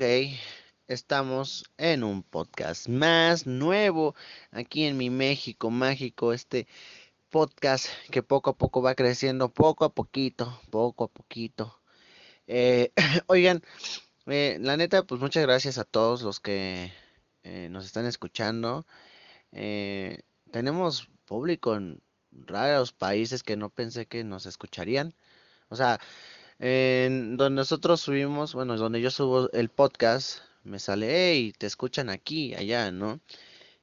Ok, estamos en un podcast más nuevo aquí en mi México mágico, este podcast que poco a poco va creciendo, poco a poquito, poco a poquito. Eh, oigan, eh, la neta, pues muchas gracias a todos los que eh, nos están escuchando. tenemos público en raros países que no pensé que nos escucharían. O sea, en donde nosotros subimos, bueno, donde yo subo el podcast, me sale, hey, te escuchan aquí, allá, ¿no?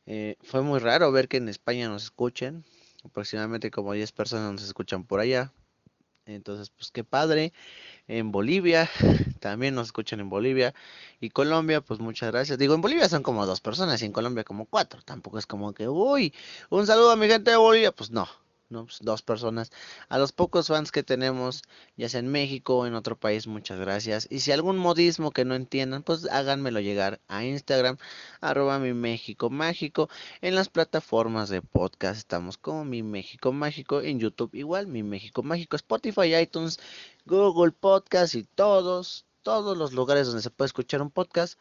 Eh, fue muy raro ver que en España nos escuchen, aproximadamente como 10 personas nos escuchan por allá. Entonces, pues qué padre. En Bolivia, también nos escuchan en Bolivia. Y Colombia, pues muchas gracias. Digo, en Bolivia son como dos personas y en Colombia como cuatro. Tampoco es como que, uy, un saludo a mi gente de Bolivia. Pues no, Pues, dos personas. A los pocos fans que tenemos, ya sea en México o en otro país, muchas gracias. Y si algún modismo que no entiendan, pues háganmelo llegar a Instagram, arroba mi México Mágico. En las plataformas de podcast estamos como mi México Mágico. En YouTube igual, mi México Mágico. Spotify, iTunes, Google Podcast y todos, todos los lugares donde se puede escuchar un podcast.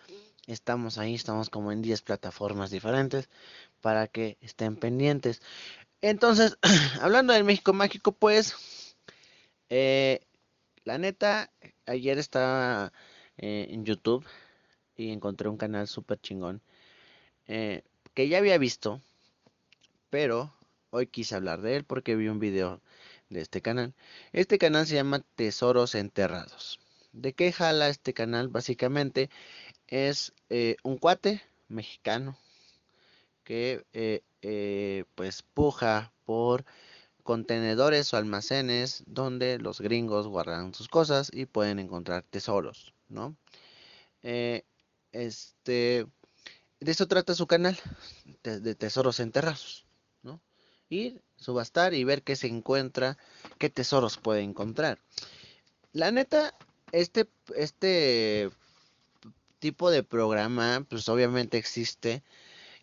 Estamos ahí, estamos como en 10 plataformas diferentes para que estén pendientes. Entonces, hablando del México Mágico, pues, eh, la neta, ayer estaba eh, en YouTube y encontré un canal súper chingón eh, que ya había visto, pero hoy quise hablar de él porque vi un video de este canal. Este canal se llama Tesoros Enterrados. ¿De qué jala este canal? Básicamente es un cuate mexicano que eh, pues puja por contenedores o almacenes donde los gringos guardan sus cosas y pueden encontrar tesoros, ¿no? Eh, este, de eso trata su canal, de, tesoros enterrados, ¿no? Ir, subastar y ver qué se encuentra, qué tesoros puede encontrar. La neta, este, este tipo de programa, pues obviamente existe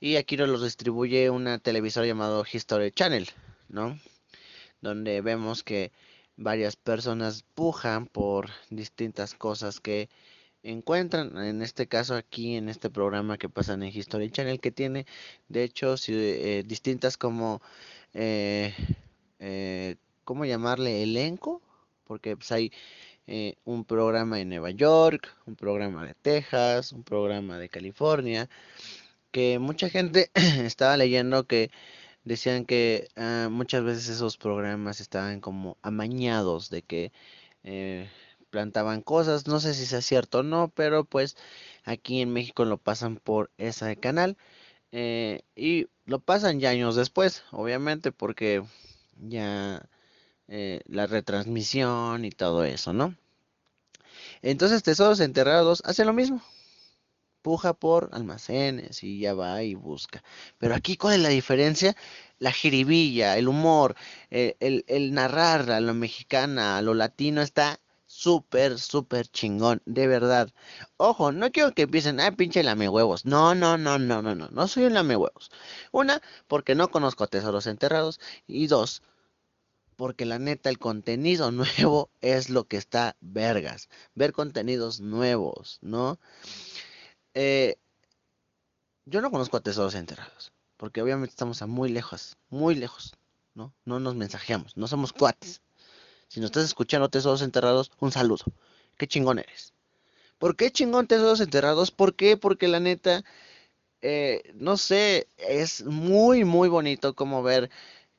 y aquí nos los distribuye una televisora llamado History Channel, ¿no? Donde vemos que varias personas pujan por distintas cosas que encuentran. En este caso aquí, en este programa que pasan en History Channel, que tiene, de hecho, eh, distintas como, eh, eh, ¿cómo llamarle? Elenco, porque pues, hay un programa en Nueva York, un programa de Texas, un programa de California, que mucha gente estaba leyendo que decían que ah, muchas veces esos programas estaban como amañados de que eh, plantaban cosas, no sé si sea cierto o no, pero pues aquí en México lo pasan por ese canal eh, y lo pasan ya años después, obviamente porque ya eh, la retransmisión y todo eso, ¿no? Entonces Tesoros Enterrados hace lo mismo, puja por almacenes y ya va y busca. Pero aquí, ¿cuál es la diferencia? La jiribilla, el humor, eh, el, narrar a lo mexicana, a lo latino está súper, súper chingón, de verdad. Ojo, no quiero que empiecen, ah, pinche lame huevos. No, no, no, no, no, no, no soy un lame huevos. Una, porque no conozco tesoros enterrados. Y dos, porque la neta el contenido nuevo es lo que está vergas. Ver contenidos nuevos, ¿no? Eh, yo no conozco a tesoros enterrados, porque obviamente estamos a muy lejos, muy lejos, ¿no? No nos mensajeamos, no somos cuates. Si nos estás escuchando tesoros enterrados, un saludo. Qué chingón eres. ¿Por qué chingón tesoros enterrados? ¿Por qué? Porque la neta, eh, no sé, es muy, muy bonito como ver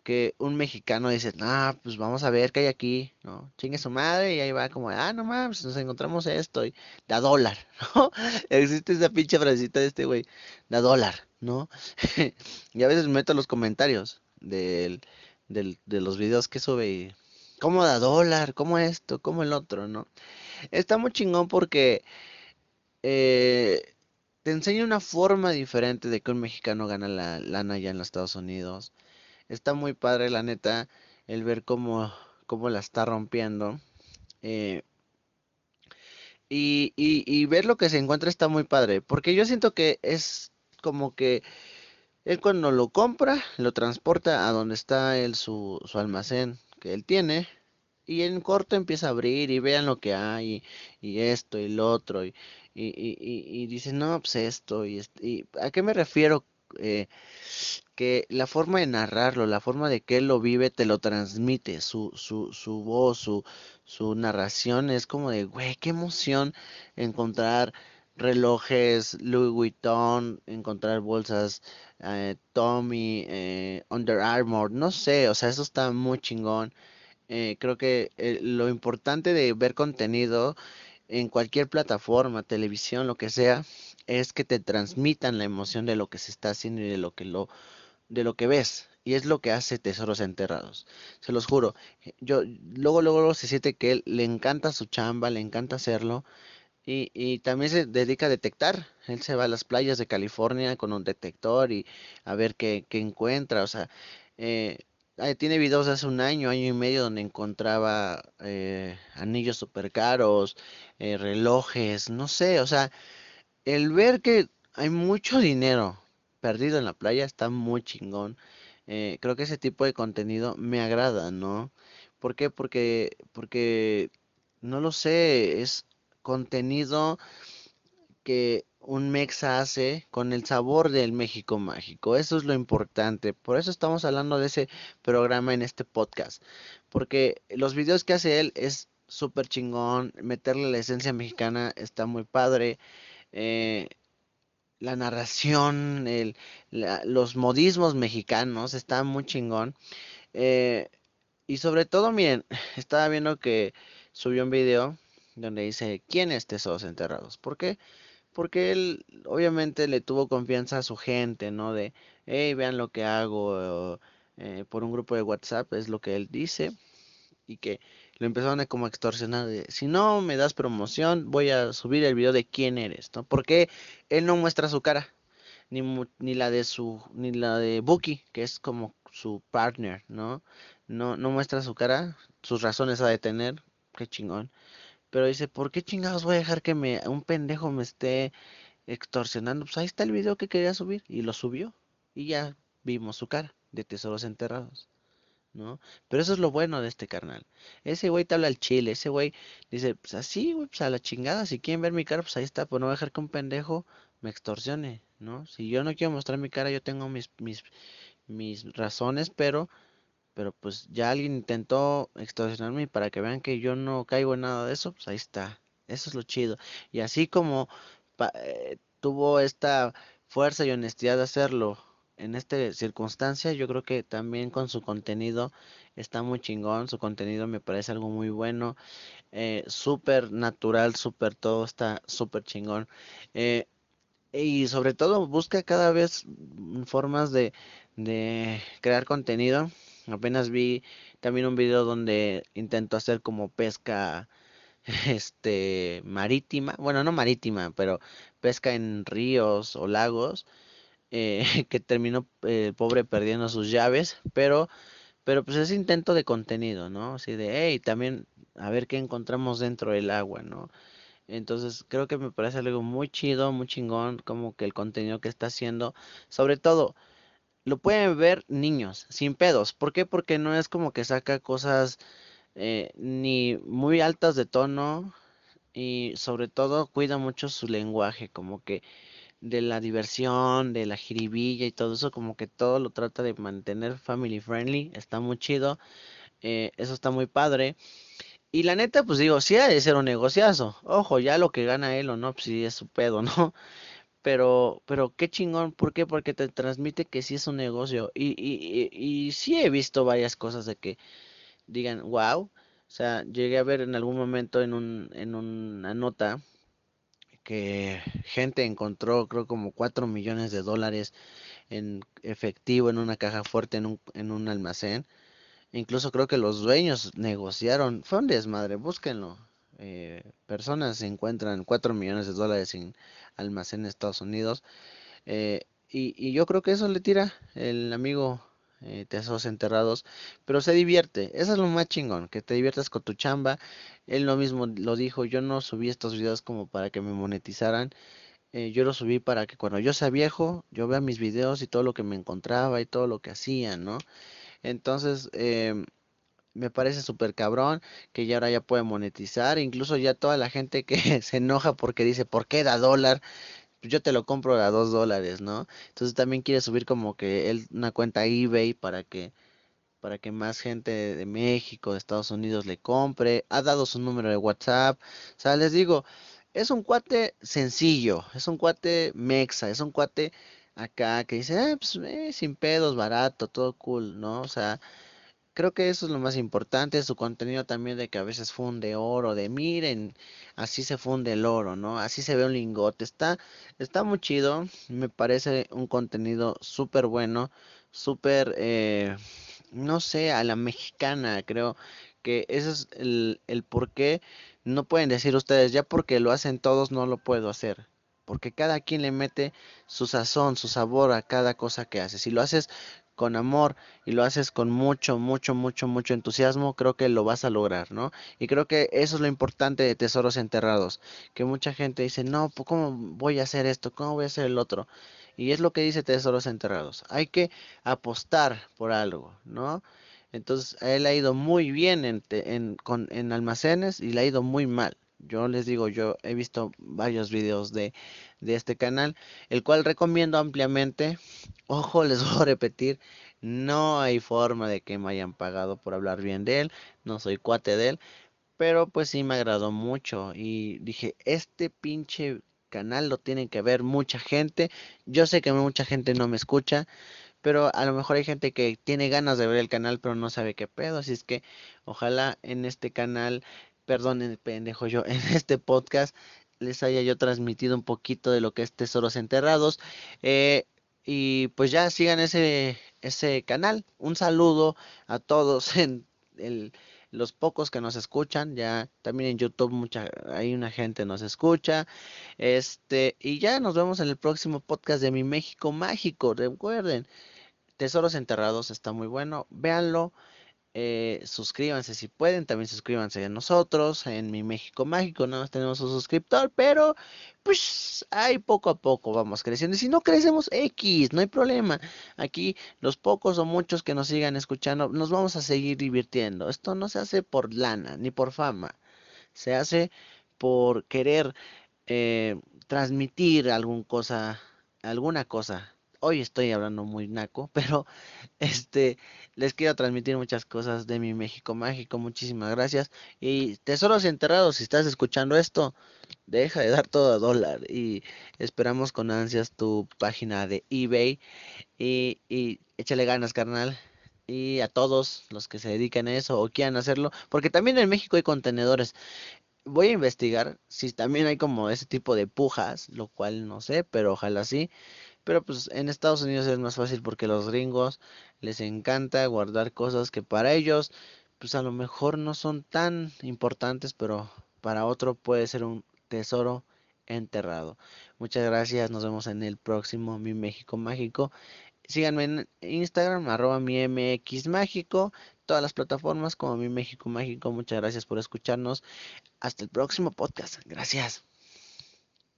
que un mexicano dice, ah, pues vamos a ver qué hay aquí, ¿no? Chingue su madre y ahí va como, ah, no mames, nos encontramos esto y da dólar, ¿no? Existe esa pinche frasecita de este güey, da dólar, ¿no? y a veces meto los comentarios del, del, de los videos que sube y, ¿cómo da dólar? ¿Cómo esto? ¿Cómo el otro? ¿no? Está muy chingón porque eh, te enseña una forma diferente de que un mexicano gana la lana allá en los Estados Unidos está muy padre, la neta, el ver cómo, cómo la está rompiendo. Eh, y, y, ver lo que se encuentra está muy padre, porque yo siento que es como que él cuando lo compra, lo transporta a donde está él su, su almacén que él tiene, y en corto empieza a abrir y vean lo que hay, y, esto y lo otro, y, y, dice, no, pues esto, y, y ¿a qué me refiero? Eh, que la forma de narrarlo, la forma de que él lo vive, te lo transmite, su, su, su voz, su, su narración es como de, güey, qué emoción encontrar relojes Louis Vuitton, encontrar bolsas eh, Tommy, eh, Under Armour, no sé, o sea, eso está muy chingón. Eh, creo que eh, lo importante de ver contenido en cualquier plataforma, televisión, lo que sea, es que te transmitan la emoción de lo que se está haciendo y de lo que lo de lo que ves. Y es lo que hace Tesoros Enterrados. Se los juro. Yo luego, luego, se siente que él le encanta su chamba, le encanta hacerlo. Y, y también se dedica a detectar. Él se va a las playas de California con un detector y a ver qué, qué encuentra. O sea, eh, tiene videos de hace un año, año y medio, donde encontraba eh, anillos super caros, eh, relojes, no sé. O sea, el ver que hay mucho dinero perdido en la playa está muy chingón. Eh, creo que ese tipo de contenido me agrada, ¿no? ¿Por qué? Porque, porque, no lo sé, es contenido que un mexa hace con el sabor del México mágico. Eso es lo importante. Por eso estamos hablando de ese programa en este podcast. Porque los videos que hace él es súper chingón. Meterle la esencia mexicana está muy padre. Eh, la narración, el, la- los modismos mexicanos, está muy chingón. Eh, y sobre todo, miren, estaba viendo que subió un video donde dice, ¿quién es Tesoros Enterrados? ¿Por qué? Porque él obviamente le tuvo confianza a su gente, ¿no? De, hey, vean lo que hago, eh, por un grupo de WhatsApp, es lo que él dice y que lo empezaron a como extorsionar si no me das promoción, voy a subir el video de quién eres, ¿no? Porque él no muestra su cara, ni, ni la de su, ni la de Buki, que es como su partner, ¿no? No, no muestra su cara, sus razones ha de tener, qué chingón. Pero dice, ¿por qué chingados voy a dejar que me, un pendejo me esté extorsionando? Pues ahí está el video que quería subir, y lo subió, y ya vimos su cara de tesoros enterrados. ¿No? Pero eso es lo bueno de este carnal. Ese güey te habla al chile, ese güey dice, pues así, güey, pues a la chingada, si quieren ver mi cara, pues ahí está, pues no voy a dejar que un pendejo me extorsione, ¿no? Si yo no quiero mostrar mi cara, yo tengo mis, mis, mis razones, pero, pero pues ya alguien intentó extorsionarme para que vean que yo no caigo en nada de eso, pues ahí está. Eso es lo chido. Y así como eh, tuvo esta fuerza y honestidad de hacerlo en esta circunstancia, yo creo que también con su contenido está muy chingón. Su contenido me parece algo muy bueno, eh, súper natural, súper todo está súper chingón. Eh, y sobre todo busca cada vez formas de, de crear contenido. Apenas vi también un video donde intentó hacer como pesca este marítima, bueno, no marítima, pero pesca en ríos o lagos, eh, que terminó eh, pobre perdiendo sus llaves, pero pero pues es intento de contenido, ¿no? Así de, hey, también a ver qué encontramos dentro del agua, ¿no? Entonces creo que me parece algo muy chido, muy chingón, como que el contenido que está haciendo, sobre todo, lo pueden ver niños, sin pedos. ¿Por qué? Porque no es como que saca cosas eh, ni muy altas de tono y sobre todo cuida mucho su lenguaje, como que de la diversión, de la jiribilla y todo eso, como que todo lo trata de mantener family friendly, está muy chido, eh, eso está muy padre. Y la neta, pues digo, sí ha ser un negociazo. Ojo, ya lo que gana él o no, pues sí es su pedo, ¿no? Pero, pero qué chingón, ¿por qué? Porque te transmite que sí es un negocio. Y, y, y, y sí he visto varias cosas de que digan, wow. O sea, llegué a ver en algún momento en un, en una nota que gente encontró, creo, como 4 millones de dólares en efectivo en una caja fuerte en un, en un almacén. Incluso creo que los dueños negociaron. Fue un desmadre, búsquenlo. Eh, personas se encuentran 4 millones de dólares en almacén en Estados Unidos. eh, y, y yo creo que eso le tira el amigo eh, Tesoros Enterrados. Pero se divierte. Eso es lo más chingón. Que te diviertas con tu chamba. Él lo mismo lo dijo. Yo no subí estos videos como para que me monetizaran. eh, yo los subí para que cuando yo sea viejo, yo vea mis videos y todo lo que me encontraba y todo lo que hacía, ¿no? Entonces, em, me parece súper cabrón que ya ahora ya puede monetizar. Incluso ya toda la gente que se enoja porque dice, ¿por qué da dólar? Pues yo te lo compro a dos dólares, ¿no? Entonces también quiere subir como que él una cuenta eBay para que para que más gente de México, de Estados Unidos le compre. Ha dado su número de WhatsApp. O sea, les digo, es un cuate sencillo, es un cuate mexa, es un cuate acá que dice, eh, pues, eh, sin pedos, barato, todo cool, ¿no? O sea, creo que eso es lo más importante, su contenido también de que a veces funde oro, de miren, así se funde el oro, ¿no? Así se ve un lingote, está, está muy chido, me parece un contenido súper bueno, súper, eh, no sé, a la mexicana, creo que ese es el, el por qué no pueden decir ustedes, ya porque lo hacen todos no lo puedo hacer. Porque cada quien le mete su sazón, su sabor a cada cosa que hace. Si lo haces con amor y lo haces con mucho, mucho, mucho, mucho entusiasmo, creo que lo vas a lograr, ¿no? Y creo que eso es lo importante de Tesoros Enterrados, que mucha gente dice, no, ¿cómo voy a hacer esto? ¿Cómo voy a hacer el otro? Y es lo que dice Tesoros Enterrados, hay que apostar por algo, ¿no? Entonces, a él ha ido muy bien en, en, con, en almacenes y le ha ido muy mal. Yo les digo, yo he visto varios videos de, de este canal, el cual recomiendo ampliamente. Ojo, les voy a repetir, no hay forma de que me hayan pagado por hablar bien de él, no soy cuate de él, pero pues sí me agradó mucho y dije, este pinche canal lo tienen que ver mucha gente. Yo sé que mucha gente no me escucha, pero a lo mejor hay gente que tiene ganas de ver el canal pero no sabe qué pedo, así es que ojalá en este canal perdón, pendejo yo, en este podcast les haya yo transmitido un poquito de lo que es Tesoros Enterrados. Eh, y pues ya sigan ese, ese canal. Un saludo a todos en el, los pocos que nos escuchan. Ya también en YouTube mucha, hay una gente nos escucha. Este, y ya nos vemos en el próximo podcast de Mi México Mágico. Recuerden, Tesoros Enterrados está muy bueno. Véanlo. Eh, suscríbanse si pueden, también suscríbanse a nosotros en mi México Mágico, no tenemos un suscriptor, pero pues ahí poco a poco vamos creciendo. Y si no crecemos X, no hay problema. Aquí los pocos o muchos que nos sigan escuchando, nos vamos a seguir divirtiendo. Esto no se hace por lana ni por fama, se hace por querer eh, transmitir alguna cosa, alguna cosa hoy estoy hablando muy naco, pero este les quiero transmitir muchas cosas de mi México mágico. Muchísimas gracias. Y tesoros enterrados, si estás escuchando esto, deja de dar todo a dólar y esperamos con ansias tu página de eBay y, y échale ganas, carnal. Y a todos los que se dedican a eso o quieran hacerlo, porque también en México hay contenedores voy a investigar si también hay como ese tipo de pujas, lo cual no sé, pero ojalá sí. Pero pues en Estados Unidos es más fácil porque los gringos les encanta guardar cosas que para ellos pues a lo mejor no son tan importantes, pero para otro puede ser un tesoro enterrado. Muchas gracias, nos vemos en el próximo Mi México Mágico. Síganme en Instagram, arroba mi MX Mágico, todas las plataformas como Mi México Mágico. Muchas gracias por escucharnos. Hasta el próximo podcast. Gracias.